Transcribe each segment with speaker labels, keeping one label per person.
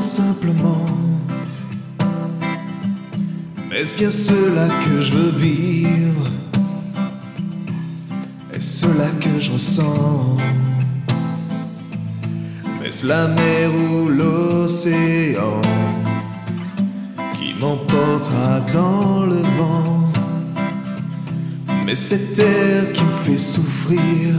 Speaker 1: Simplement. Est-ce bien cela que je veux vivre? Est-ce cela que je ressens? Est-ce la mer ou l'océan qui m'emportera dans le vent? Mais cette terre qui me fait souffrir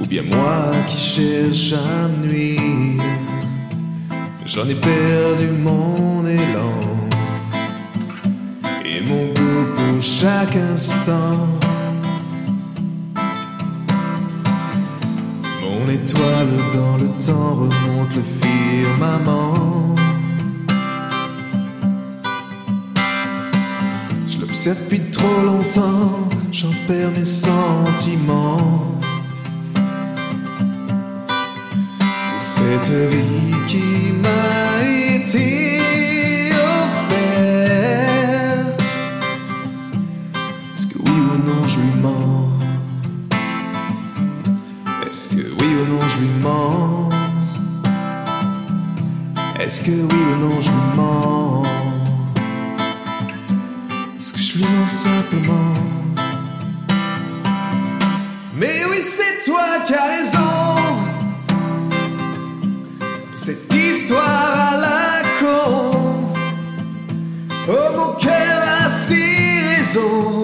Speaker 1: Ou bien moi qui cherche à me nuire? J'en ai perdu mon élan Et mon goût pour chaque instant Mon étoile dans le temps remonte le firmament. Je l'observe depuis trop longtemps, j'en perds mes sentiments. Cette vie qui m'a été offerte. Est-ce que oui ou non je lui mens? Est-ce que oui ou non je lui mens? Est-ce que oui ou non je lui mens? Est-ce que je lui mens simplement? Cette histoire à la con Oh mon cœur a si raison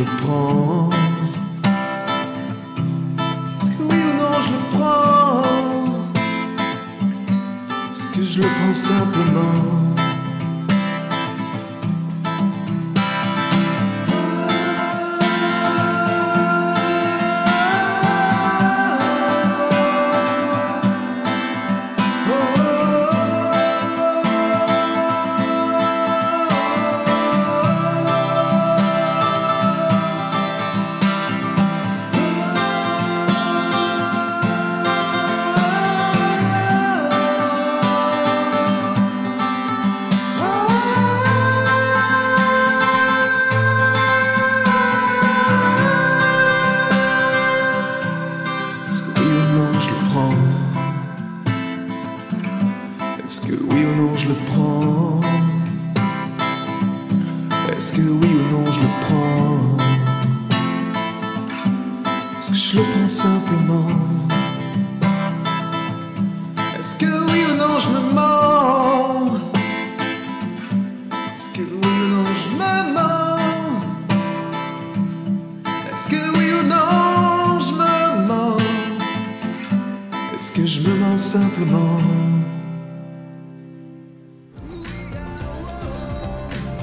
Speaker 1: le prends. Est-ce que oui ou non je le prends? Est-ce que je le prends simplement? Oui ou non je le prends. Est-ce que oui ou non je le prends? Est-ce que je le prends simplement? Est-ce que oui ou non je me mens Est-ce que oui ou non je me mens Est-ce que oui ou non je me mens Est-ce que je me mens simplement?